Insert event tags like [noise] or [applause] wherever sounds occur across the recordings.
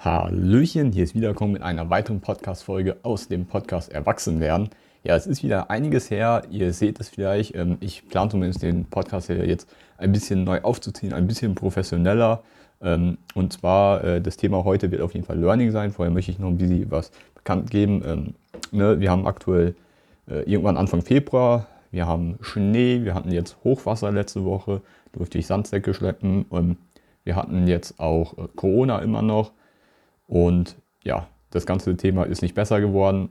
Hallöchen, hier ist wiederkommen mit einer weiteren Podcast-Folge aus dem Podcast Erwachsenwerden. Ja, es ist wieder einiges her, ihr seht es vielleicht. Ähm, ich plane zumindest den Podcast hier jetzt ein bisschen neu aufzuziehen, ein bisschen professioneller. Ähm, und zwar, äh, das Thema heute wird auf jeden Fall Learning sein. Vorher möchte ich noch ein bisschen was bekannt geben. Ähm, ne, wir haben aktuell äh, irgendwann Anfang Februar, wir haben Schnee, wir hatten jetzt Hochwasser letzte Woche, durfte ich Sandsäcke schleppen. wir hatten jetzt auch äh, Corona immer noch. Und ja, das ganze Thema ist nicht besser geworden.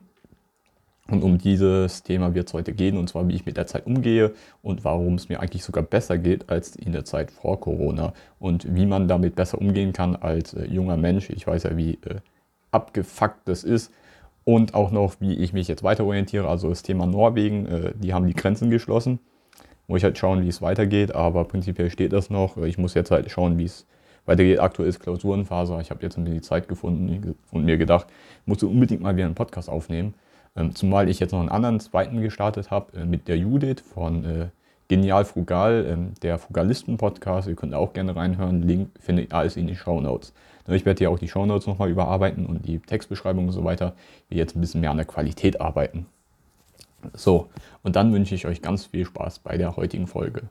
Und um dieses Thema wird es heute gehen, und zwar wie ich mit der Zeit umgehe und warum es mir eigentlich sogar besser geht als in der Zeit vor Corona und wie man damit besser umgehen kann als äh, junger Mensch. Ich weiß ja, wie äh, abgefuckt das ist und auch noch, wie ich mich jetzt weiter orientiere. Also das Thema Norwegen, äh, die haben die Grenzen geschlossen. Muss ich halt schauen, wie es weitergeht, aber prinzipiell steht das noch. Ich muss jetzt halt schauen, wie es weitergeht. Aktuell ist Klausurenphase. Ich habe jetzt ein bisschen die Zeit gefunden und mir gedacht, ich muss unbedingt mal wieder einen Podcast aufnehmen. Ähm, zumal ich jetzt noch einen anderen zweiten gestartet habe äh, mit der Judith von äh, Genial Frugal, ähm, der Frugalisten-Podcast. Ihr könnt auch gerne reinhören. Link findet alles in den Show Notes. Ich werde hier auch die Show Notes nochmal überarbeiten und die Textbeschreibung und so weiter. Will jetzt ein bisschen mehr an der Qualität arbeiten. So, und dann wünsche ich euch ganz viel Spaß bei der heutigen Folge.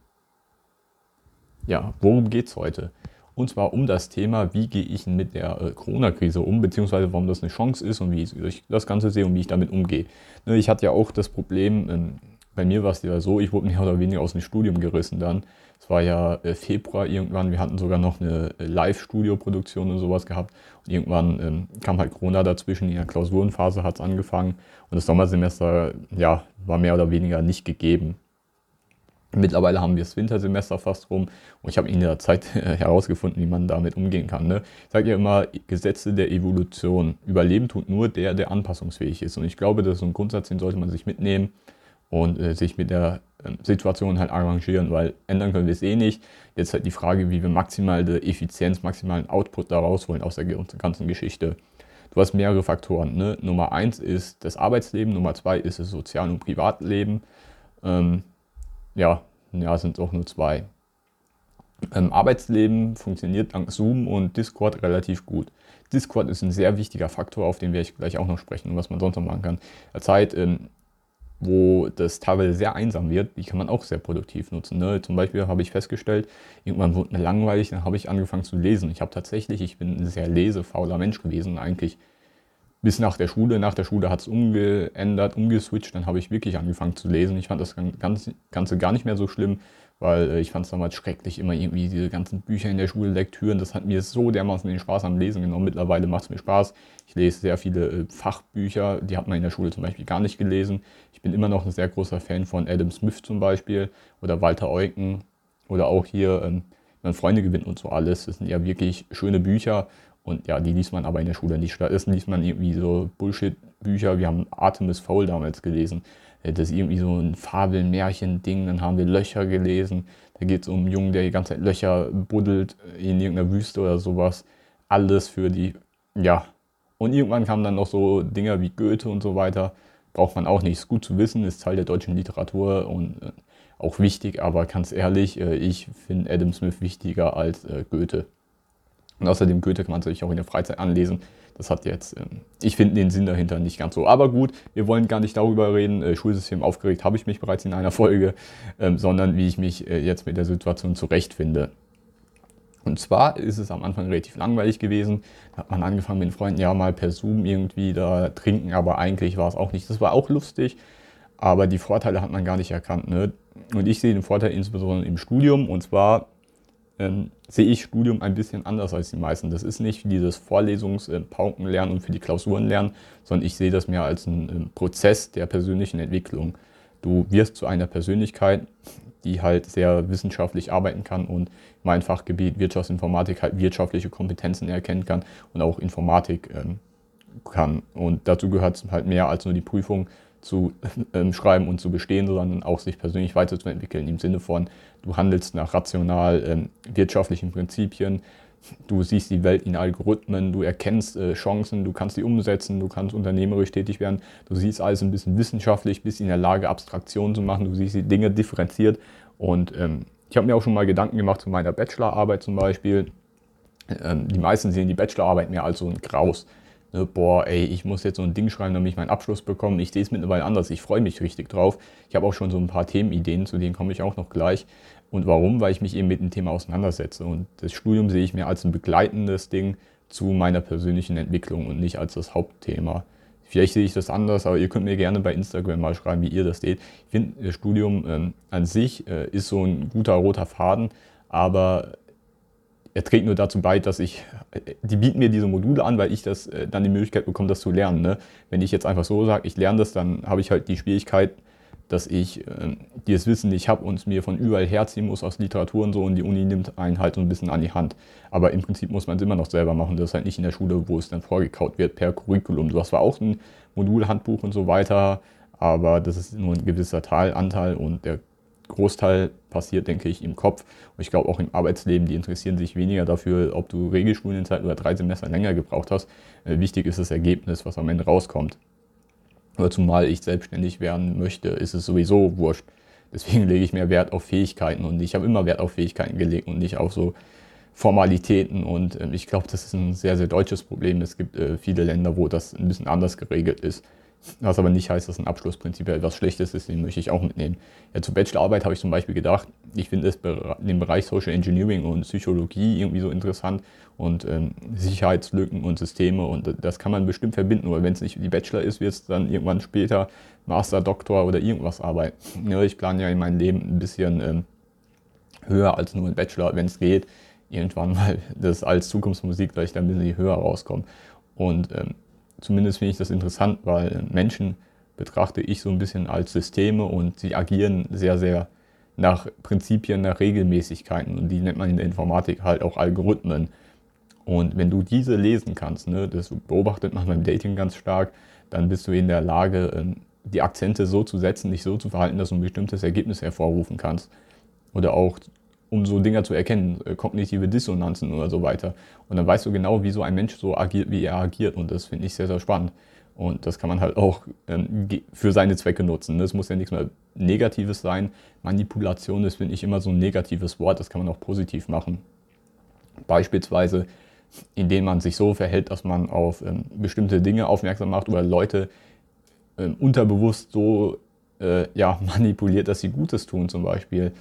Ja, worum geht es heute? Und zwar um das Thema, wie gehe ich mit der äh, Corona-Krise um, beziehungsweise warum das eine Chance ist und wie ich das Ganze sehe und wie ich damit umgehe. Ne, ich hatte ja auch das Problem, ähm, bei mir war es ja so, ich wurde mehr oder weniger aus dem Studium gerissen dann. Es war ja äh, Februar irgendwann, wir hatten sogar noch eine äh, Live-Studio-Produktion und sowas gehabt. Und irgendwann ähm, kam halt Corona dazwischen, in der Klausurenphase hat es angefangen und das Sommersemester ja, war mehr oder weniger nicht gegeben. Mittlerweile haben wir das Wintersemester fast rum und ich habe in der Zeit [laughs] herausgefunden, wie man damit umgehen kann. Ne? Ich sage ja immer, Gesetze der Evolution. Überleben tut nur der, der anpassungsfähig ist. Und ich glaube, das ist so ein Grundsatz, den sollte man sich mitnehmen und äh, sich mit der äh, Situation halt arrangieren, weil ändern können wir es eh nicht. Jetzt halt die Frage, wie wir maximale Effizienz, maximalen Output da rausholen aus der ganzen Geschichte. Du hast mehrere Faktoren. Ne? Nummer eins ist das Arbeitsleben, Nummer zwei ist das Sozial- und Privatleben. Ähm, ja, ja, sind auch nur zwei. Ähm, Arbeitsleben funktioniert dank Zoom und Discord relativ gut. Discord ist ein sehr wichtiger Faktor, auf den werde ich gleich auch noch sprechen und was man sonst noch machen kann. Der Zeit, ähm, wo das teilweise sehr einsam wird, die kann man auch sehr produktiv nutzen. Ne? Zum Beispiel habe ich festgestellt, irgendwann wurde mir langweilig, dann habe ich angefangen zu lesen. Ich habe tatsächlich, ich bin ein sehr lesefauler Mensch gewesen, eigentlich bis nach der Schule. Nach der Schule hat es umgeändert, umgeswitcht. Dann habe ich wirklich angefangen zu lesen. Ich fand das Ganze gar nicht mehr so schlimm, weil äh, ich fand es damals schrecklich, immer irgendwie diese ganzen Bücher in der Schule, Lektüren. Das hat mir so dermaßen den Spaß am Lesen genommen. Mittlerweile macht es mir Spaß. Ich lese sehr viele äh, Fachbücher, die hat man in der Schule zum Beispiel gar nicht gelesen. Ich bin immer noch ein sehr großer Fan von Adam Smith zum Beispiel oder Walter Eucken oder auch hier ähm, Freunde gewinnt und so alles. Das sind ja wirklich schöne Bücher und ja, die liest man aber in der Schule nicht. Stattdessen liest man irgendwie so Bullshit-Bücher. Wir haben Artemis Fowl damals gelesen. Äh, das ist irgendwie so ein Fabel-Märchen-Ding. Dann haben wir Löcher gelesen. Da geht es um einen Jungen, der die ganze Zeit Löcher buddelt in irgendeiner Wüste oder sowas. Alles für die, ja. Und irgendwann kamen dann noch so Dinger wie Goethe und so weiter. Braucht man auch nicht. Ist gut zu wissen, ist Teil der deutschen Literatur und äh, auch wichtig. Aber ganz ehrlich, äh, ich finde Adam Smith wichtiger als Goethe. Und außerdem Goethe kann man sich auch in der Freizeit anlesen. Das hat jetzt, ähm, ich finde den Sinn dahinter nicht ganz so. Aber gut, wir wollen gar nicht darüber reden. Äh, Schulsystem aufgeregt habe ich mich bereits in einer [laughs] Folge, ähm, sondern wie ich mich äh, jetzt mit der Situation zurechtfinde. Und zwar ist es am Anfang relativ langweilig gewesen. Da hat man angefangen mit den Freunden, ja, mal per Zoom irgendwie da trinken, aber eigentlich war es auch nicht. Das war auch lustig, aber die Vorteile hat man gar nicht erkannt. Ne? Und ich sehe den Vorteil insbesondere im Studium. Und zwar ähm, sehe ich Studium ein bisschen anders als die meisten. Das ist nicht dieses Vorlesungspaukenlernen und für die Klausuren lernen, sondern ich sehe das mehr als einen Prozess der persönlichen Entwicklung. Du wirst zu einer Persönlichkeit, die halt sehr wissenschaftlich arbeiten kann und mein Fachgebiet Wirtschaftsinformatik halt wirtschaftliche Kompetenzen erkennen kann und auch Informatik ähm, kann. Und dazu gehört halt mehr als nur die Prüfung, zu [laughs] ähm, schreiben und zu bestehen, sondern auch sich persönlich weiterzuentwickeln im Sinne von, du handelst nach rational ähm, wirtschaftlichen Prinzipien, du siehst die Welt in Algorithmen, du erkennst äh, Chancen, du kannst sie umsetzen, du kannst unternehmerisch tätig werden, du siehst alles ein bisschen wissenschaftlich, bist in der Lage, Abstraktionen zu machen, du siehst die Dinge differenziert. Und ähm, ich habe mir auch schon mal Gedanken gemacht zu meiner Bachelorarbeit zum Beispiel, ähm, die meisten sehen die Bachelorarbeit mehr als so ein Graus. Ne, boah, ey, ich muss jetzt so ein Ding schreiben, damit ich meinen Abschluss bekomme. Ich sehe es mittlerweile anders. Ich freue mich richtig drauf. Ich habe auch schon so ein paar Themenideen, zu denen komme ich auch noch gleich. Und warum? Weil ich mich eben mit dem Thema auseinandersetze. Und das Studium sehe ich mehr als ein begleitendes Ding zu meiner persönlichen Entwicklung und nicht als das Hauptthema. Vielleicht sehe ich das anders, aber ihr könnt mir gerne bei Instagram mal schreiben, wie ihr das seht. Ich finde, das Studium ähm, an sich äh, ist so ein guter roter Faden, aber er trägt nur dazu bei, dass ich, die bieten mir diese Module an, weil ich das äh, dann die Möglichkeit bekomme, das zu lernen. Ne? Wenn ich jetzt einfach so sage, ich lerne das, dann habe ich halt die Schwierigkeit, dass ich äh, dieses Wissen nicht habe und es mir von überall herziehen muss aus Literatur und so und die Uni nimmt einen halt so ein bisschen an die Hand. Aber im Prinzip muss man es immer noch selber machen. Das ist halt nicht in der Schule, wo es dann vorgekaut wird per Curriculum. Du hast zwar auch ein Modulhandbuch und so weiter, aber das ist nur ein gewisser Teilanteil und der Großteil passiert, denke ich, im Kopf. Und ich glaube auch im Arbeitsleben, die interessieren sich weniger dafür, ob du Regelstudienzeit oder drei Semester länger gebraucht hast. Äh, wichtig ist das Ergebnis, was am Ende rauskommt. Aber zumal ich selbstständig werden möchte, ist es sowieso wurscht. Deswegen lege ich mehr Wert auf Fähigkeiten und ich habe immer Wert auf Fähigkeiten gelegt und nicht auf so Formalitäten. Und äh, ich glaube, das ist ein sehr, sehr deutsches Problem. Es gibt äh, viele Länder, wo das ein bisschen anders geregelt ist. Was aber nicht heißt, dass ein Abschluss prinzipiell etwas Schlechtes ist, den möchte ich auch mitnehmen. Ja, zur Bachelorarbeit habe ich zum Beispiel gedacht, ich finde den Bereich Social Engineering und Psychologie irgendwie so interessant und ähm, Sicherheitslücken und Systeme und das kann man bestimmt verbinden. Aber wenn es nicht die Bachelor ist, wird es dann irgendwann später Master, Doktor oder irgendwas arbeiten. Ja, [laughs] ich plane ja in meinem Leben ein bisschen ähm, höher als nur ein Bachelor, wenn es geht. Irgendwann mal [laughs] das als Zukunftsmusik, dass ich da ein bisschen höher rauskomme. Und ähm, zumindest finde ich das interessant, weil Menschen betrachte ich so ein bisschen als Systeme und sie agieren sehr, sehr nach Prinzipien, nach Regelmäßigkeiten und die nennt man in der Informatik halt auch Algorithmen. Und wenn du diese lesen kannst, ne, das beobachtet man beim Dating ganz stark, dann bist du in der Lage, ähm, die Akzente so zu setzen, dich so zu verhalten, dass du ein bestimmtes Ergebnis hervorrufen kannst. Oder auch um so Dinge zu erkennen, äh, kognitive Dissonanzen oder so weiter. Und dann weißt du genau, wie so ein Mensch so agiert, wie er agiert. Und das finde ich sehr, sehr spannend. Und das kann man halt auch ähm, für seine Zwecke nutzen. Das muss ja nichts mehr Negatives sein. Manipulation ist, finde ich, immer so ein negatives Wort. Das kann man auch positiv machen. Beispielsweise, indem man sich so verhält, dass man auf ähm, bestimmte Dinge aufmerksam macht oder Leute ähm, unterbewusst so äh, ja, [laughs] manipuliert, dass sie Gutes tun zum Beispiel.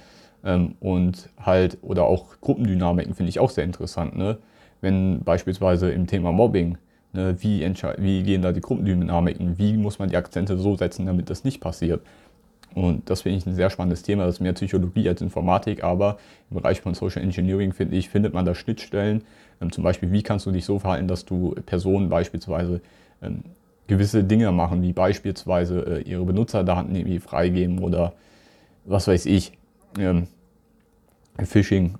Ähm, und halt, oder auch Gruppendynamiken finde ich auch sehr interessant. Ne? Wenn beispielsweise im Thema Mobbing, ne, wie, wie gehen da die Gruppendynamiken, wie muss man die Akzente so setzen, damit das nicht passiert. Und das finde ich ein sehr spannendes Thema. Das ist mehr Psychologie als Informatik, aber im Bereich von Social Engineering, finde ich, findet man da Schnittstellen. Ähm, zum Beispiel, wie kannst du dich so verhalten, dass du Personen beispielsweise ähm, gewisse Dinge machen, wie beispielsweise äh, ihre Benutzerdaten irgendwie freigeben oder was weiß ich. Ähm, Phishing.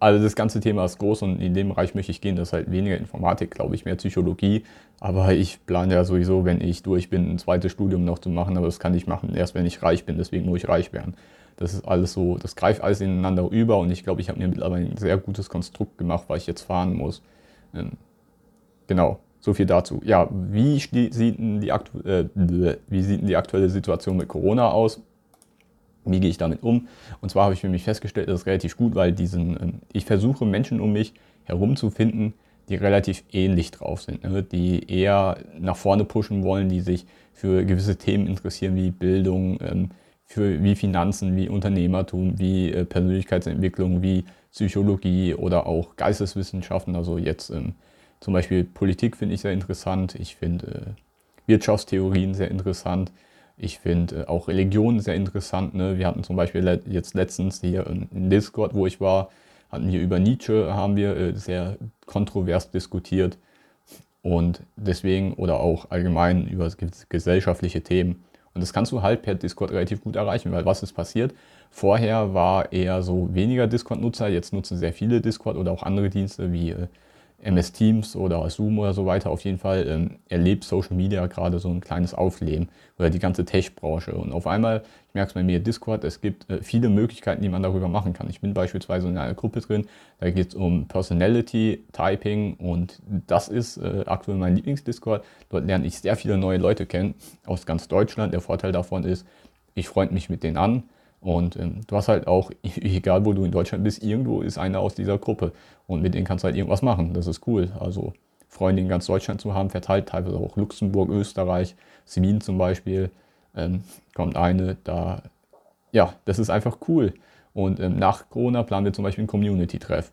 Also das ganze Thema ist groß und in dem Bereich möchte ich gehen. Das ist halt weniger Informatik, glaube ich, mehr Psychologie. Aber ich plane ja sowieso, wenn ich durch bin, ein zweites Studium noch zu machen. Aber das kann ich machen, erst wenn ich reich bin. Deswegen muss ich reich werden. Das ist alles so, das greift alles ineinander über und ich glaube, ich habe mir mittlerweile ein sehr gutes Konstrukt gemacht, weil ich jetzt fahren muss. Ähm, genau, so viel dazu. Ja, wie sieht denn die, aktu äh, wie sieht denn die aktuelle Situation mit Corona aus? Wie gehe ich damit um? Und zwar habe ich für mich festgestellt, das ist relativ gut, weil diesen, ähm, ich versuche Menschen um mich herum zu finden, die relativ ähnlich drauf sind, ne? die eher nach vorne pushen wollen, die sich für gewisse Themen interessieren wie Bildung, ähm, für, wie Finanzen, wie Unternehmertum, wie äh, Persönlichkeitsentwicklung, wie Psychologie oder auch Geisteswissenschaften. Also jetzt ähm, zum Beispiel Politik finde ich sehr interessant. Ich finde äh, Wirtschaftstheorien sehr interessant. Ich finde äh, auch Religion sehr interessant. Ne? Wir hatten zum Beispiel jetzt letztens hier in Discord, wo ich war, hatten wir über Nietzsche, haben wir äh, sehr kontrovers diskutiert. Und deswegen, oder auch allgemein über gesellschaftliche Themen. Und das kannst du halt per Discord relativ gut erreichen, weil was ist passiert? Vorher war eher so weniger Discord-Nutzer, jetzt nutzen sehr viele Discord oder auch andere Dienste wie äh, MS Teams oder Zoom oder so weiter. Auf jeden Fall ähm, erlebt Social Media gerade so ein kleines Aufleben oder die ganze Tech-Branche. Und auf einmal, ich merke es bei mir Discord, es gibt äh, viele Möglichkeiten, die man darüber machen kann. Ich bin beispielsweise in einer Gruppe drin, da geht es um Personality, Typing und das ist äh, aktuell mein Lieblings-Discord. Dort lerne ich sehr viele neue Leute kennen aus ganz Deutschland. Der Vorteil davon ist, ich freue mich mit denen an Und ähm, du hast halt auch, [laughs] egal wo du in Deutschland bist, irgendwo ist einer aus dieser Gruppe. Und mit denen kannst du halt irgendwas machen. Das ist cool. Also Freunde in ganz Deutschland zu haben, verteilt teilweise auch Luxemburg, Österreich, Wien zum Beispiel. Ähm, kommt eine, da, ja, das ist einfach cool. Und ähm, nach Corona planen wir zum Beispiel ein Community-Treff.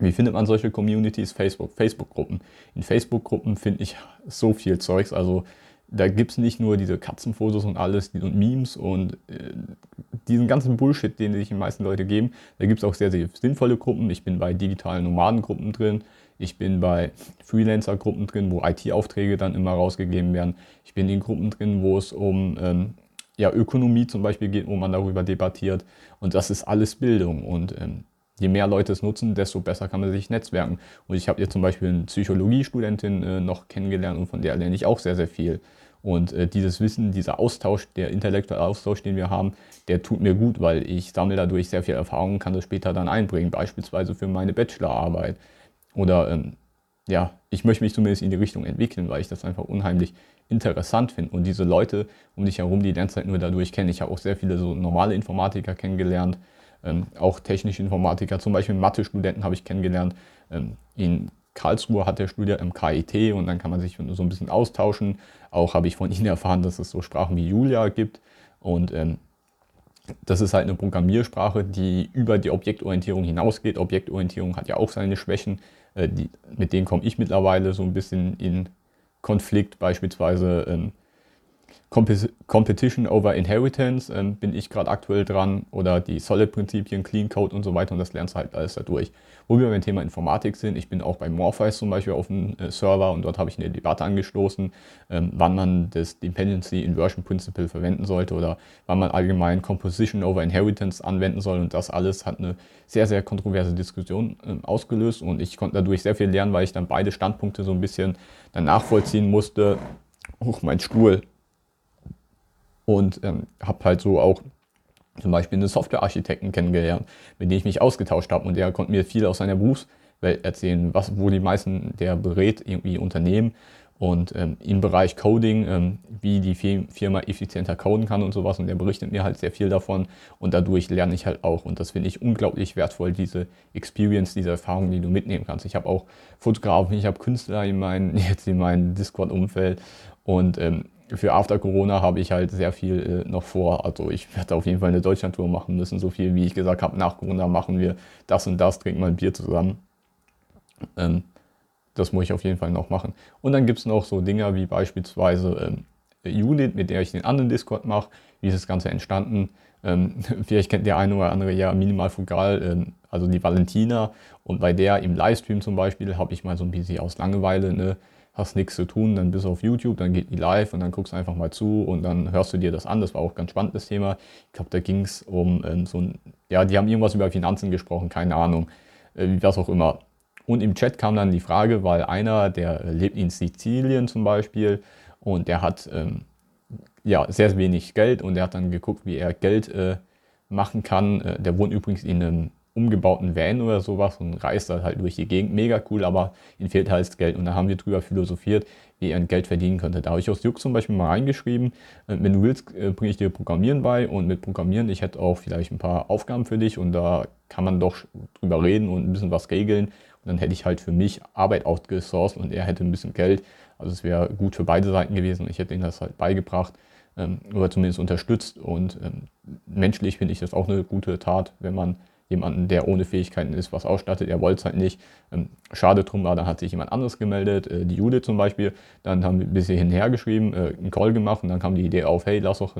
Wie findet man solche Communities? Facebook, Facebook-Gruppen. In Facebook-Gruppen finde ich so viel Zeugs. Also da gibt es nicht nur diese Katzenfotos und alles und Memes und äh, diesen ganzen Bullshit, den sich die meisten Leute geben. Da gibt es auch sehr, sehr sinnvolle Gruppen. Ich bin bei digitalen Nomadengruppen drin. Ich bin bei Freelancer-Gruppen drin, wo IT-Aufträge dann immer rausgegeben werden. Ich bin in Gruppen drin, wo es um ähm, ja, Ökonomie zum Beispiel geht, wo man darüber debattiert. Und das ist alles Bildung. Und ähm, je mehr Leute es nutzen, desto besser kann man sich netzwerken. Und ich habe jetzt zum Beispiel eine Psychologiestudentin äh, noch kennengelernt und von der lerne ich auch sehr, sehr viel. Und äh, dieses Wissen, dieser Austausch, der intellektuelle Austausch, den wir haben, der tut mir gut, weil ich sammle dadurch sehr viel Erfahrung und kann das später dann einbringen, beispielsweise für meine Bachelorarbeit. Oder ähm, ja, ich möchte mich zumindest in die Richtung entwickeln, weil ich das einfach unheimlich interessant finde. Und diese Leute um dich herum, die derzeit nur dadurch kennen. Ich habe auch sehr viele so normale Informatiker kennengelernt, ähm, auch technische Informatiker, zum Beispiel Mathe-Studenten habe ich kennengelernt. Ähm, in Karlsruhe hat der studiert im KIT und dann kann man sich so ein bisschen austauschen. Auch habe ich von [laughs] ihnen erfahren, dass es so Sprachen wie Julia gibt. Und ähm, das ist halt eine Programmiersprache, die über die Objektorientierung hinausgeht. Objektorientierung hat ja auch seine Schwächen. Äh, die, mit denen komme ich mittlerweile so ein bisschen in Konflikt. Beispielsweise ähm, Competition over Inheritance ähm, bin ich gerade aktuell dran oder die Solid-Prinzipien, Clean Code und so weiter und das lernst du halt alles dadurch. Wo wir beim Thema Informatik sind, ich bin auch bei Morpheus zum Beispiel auf dem äh, Server und dort habe ich eine Debatte angestoßen, ähm, wann man das Dependency Inversion Principle verwenden sollte oder wann man allgemein Composition over Inheritance anwenden soll und das alles hat eine sehr, sehr kontroverse Diskussion äh, ausgelöst und ich konnte dadurch sehr viel lernen, weil ich dann beide Standpunkte so ein bisschen dann nachvollziehen musste. Huch, mein Stuhl und ähm, habe halt so auch zum Beispiel einen Softwarearchitekten kennengelernt, mit dem ich mich ausgetauscht habe und der konnte mir viel aus seiner Berufswelt erzählen, was, wo die meisten, der berät irgendwie Unternehmen. Und ähm, im Bereich Coding, ähm, wie die Firma effizienter coden kann und sowas. Und der berichtet mir halt sehr viel davon. Und dadurch lerne ich halt auch. Und das finde ich unglaublich wertvoll, diese Experience, diese Erfahrung, die du mitnehmen kannst. Ich habe auch Fotografen, ich habe Künstler in meinen, [laughs] jetzt in meinem Discord-Umfeld. Und ähm, für After Corona habe ich halt sehr viel äh, noch vor. Also ich werde auf jeden Fall eine Deutschlandtour machen müssen. So viel wie ich gesagt habe, nach Corona machen wir das und das, trinken mal ein Bier zusammen. Ähm, das muss ich auf jeden Fall noch machen. Und dann gibt es noch so Dinge wie beispielsweise ähm, Unit, mit der ich den anderen Discord mache. Wie ist das Ganze entstanden? Ähm, [laughs] vielleicht kennt der eine oder andere ja Minimal Fugal, ähm, also die Valentina. Und bei der im Livestream zum Beispiel habe ich mal so ein bisschen aus Langeweile eine hast nichts zu tun, dann bist du auf YouTube, dann geht die live und dann guckst du einfach mal zu und dann hörst du dir das an. Das war auch ein ganz spannendes Thema. Ich glaube, da ging es um ähm, so ein, ja, die haben irgendwas über Finanzen gesprochen, keine Ahnung, äh, was auch immer. Und im Chat kam dann die Frage, weil einer, der lebt in Sizilien zum Beispiel und der hat ähm, ja, sehr wenig Geld und der hat dann geguckt, wie er Geld äh, machen kann. Äh, der wohnt übrigens in einem umgebauten Van oder sowas und reist da halt durch die Gegend. Mega cool, aber ihm fehlt halt Geld. Und da haben wir drüber philosophiert, wie er Geld verdienen könnte. Da habe ich aus Jux zum Beispiel mal reingeschrieben, äh, wenn du willst, äh, bringe ich dir Programmieren bei und mit Programmieren, ich hätte auch vielleicht ein paar Aufgaben für dich und da kann man doch drüber reden und ein bisschen was regeln. Und dann hätte ich halt für mich Arbeit outgesourced und er hätte ein bisschen Geld. Also es wäre gut für beide Seiten gewesen ich hätte ihm das halt beigebracht ähm, oder zumindest unterstützt. Und ähm, menschlich finde ich das auch eine gute Tat, wenn man jemanden, der ohne Fähigkeiten ist, was ausstattet. Er wollte es halt nicht. Ähm, schade drum war, dann hat sich jemand anderes gemeldet, äh, die Judith zum Beispiel. Dann haben wir ein bisschen hinher geschrieben, äh, einen Call gemacht und dann kam die Idee auf, hey, lass doch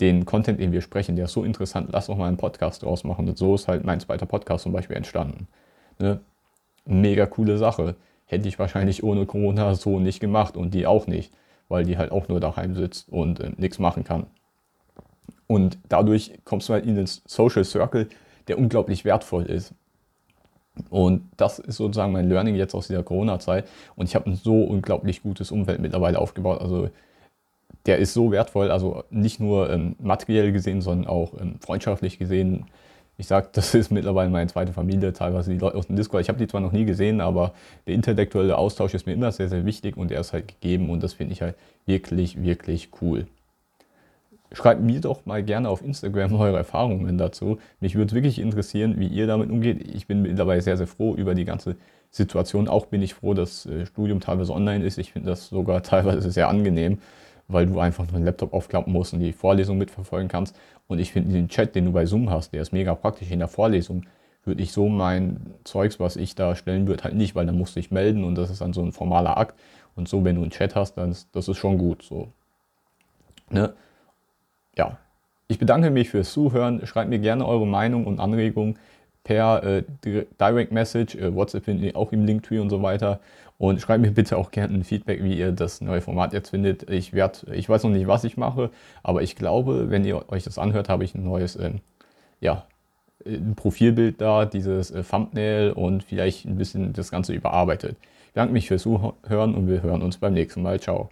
den Content, den wir sprechen, der ist so interessant, lass doch mal einen Podcast draus machen. Und so ist halt mein zweiter Podcast zum Beispiel entstanden. Ne? Mega coole Sache. Hätte ich wahrscheinlich ohne Corona so nicht gemacht und die auch nicht, weil die halt auch nur daheim sitzt und äh, nichts machen kann. Und dadurch kommst du halt in den Social Circle, der unglaublich wertvoll ist. Und das ist sozusagen mein Learning jetzt aus dieser Corona-Zeit. Und ich habe ein so unglaublich gutes Umfeld mittlerweile aufgebaut. Also der ist so wertvoll, also nicht nur ähm, materiell gesehen, sondern auch ähm, freundschaftlich gesehen. Ich sage, [laughs] das ist mittlerweile meine zweite Familie, teilweise die Leute aus dem Discord. Ich habe die zwar noch nie gesehen, aber der intellektuelle Austausch ist mir immer sehr, sehr wichtig und er ist halt gegeben und das finde ich halt wirklich, wirklich cool. Schreibt mir doch mal gerne auf Instagram eure Erfahrungen dazu. Mich würde wirklich interessieren, wie ihr damit umgeht. Ich bin mittlerweile sehr, sehr froh über die ganze Situation. Auch bin ich froh, dass das äh, Studium teilweise online ist. Ich finde das sogar [laughs] teilweise sehr angenehm, weil du einfach nur einen Laptop aufklappen musst und die Vorlesung mitverfolgen kannst. Und ich finde den Chat, den du bei Zoom hast, der ist mega praktisch in der Vorlesung. Würde ich so mein Zeugs, was ich da stellen würde, halt nicht, weil dann musst du dich melden und das ist dann so ein formaler Akt. Und so, wenn du einen Chat hast, dann ist das ist schon gut. So. Ne? Ja, ich bedanke mich fürs Zuhören. Schreibt mir gerne eure Meinung und Anregungen per äh, Direct Message. Äh, WhatsApp findet ihr auch im Linktree und so weiter. Und schreibt mir bitte auch gerne ein Feedback, wie ihr das neue Format jetzt findet. Ich, werd, ich weiß noch nicht, was ich mache, aber ich glaube, wenn ihr euch das anhört, habe ich ein neues äh, ja, ein Profilbild da, dieses äh, Thumbnail und vielleicht ein bisschen das Ganze überarbeitet. Ich danke mich fürs Zuhören und wir hören uns beim nächsten Mal. Ciao.